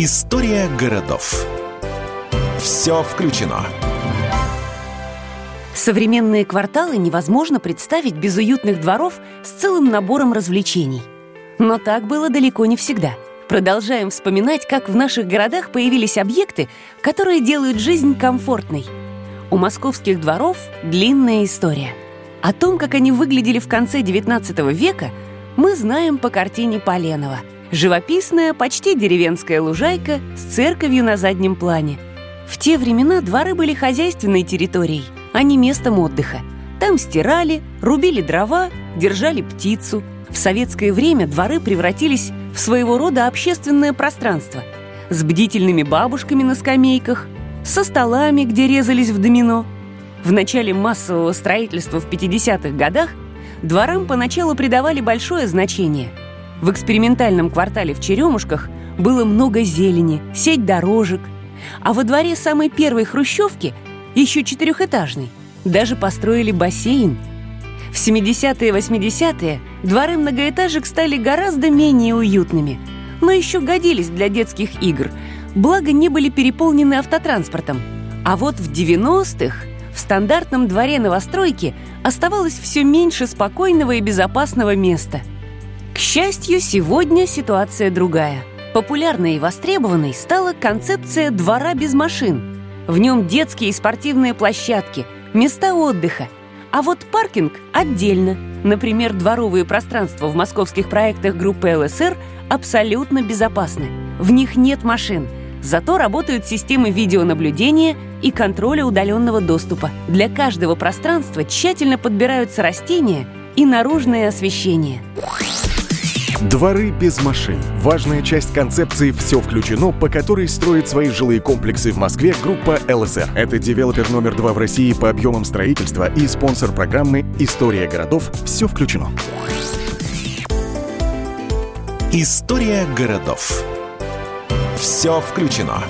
История городов. Все включено. Современные кварталы невозможно представить без уютных дворов с целым набором развлечений. Но так было далеко не всегда. Продолжаем вспоминать, как в наших городах появились объекты, которые делают жизнь комфортной. У московских дворов длинная история. О том, как они выглядели в конце XIX века, мы знаем по картине Поленова – Живописная, почти деревенская лужайка с церковью на заднем плане. В те времена дворы были хозяйственной территорией, а не местом отдыха. Там стирали, рубили дрова, держали птицу. В советское время дворы превратились в своего рода общественное пространство с бдительными бабушками на скамейках, со столами, где резались в домино. В начале массового строительства в 50-х годах дворам поначалу придавали большое значение – в экспериментальном квартале в Черемушках было много зелени, сеть дорожек. А во дворе самой первой хрущевки, еще четырехэтажный, даже построили бассейн. В 70-е и 80-е дворы многоэтажек стали гораздо менее уютными, но еще годились для детских игр, благо не были переполнены автотранспортом. А вот в 90-х в стандартном дворе новостройки оставалось все меньше спокойного и безопасного места – к счастью, сегодня ситуация другая. Популярной и востребованной стала концепция «двора без машин». В нем детские и спортивные площадки, места отдыха. А вот паркинг отдельно. Например, дворовые пространства в московских проектах группы ЛСР абсолютно безопасны. В них нет машин. Зато работают системы видеонаблюдения и контроля удаленного доступа. Для каждого пространства тщательно подбираются растения и наружное освещение. Дворы без машин. Важная часть концепции «Все включено», по которой строит свои жилые комплексы в Москве группа ЛСР. Это девелопер номер два в России по объемам строительства и спонсор программы «История городов. Все включено». История городов. Все включено.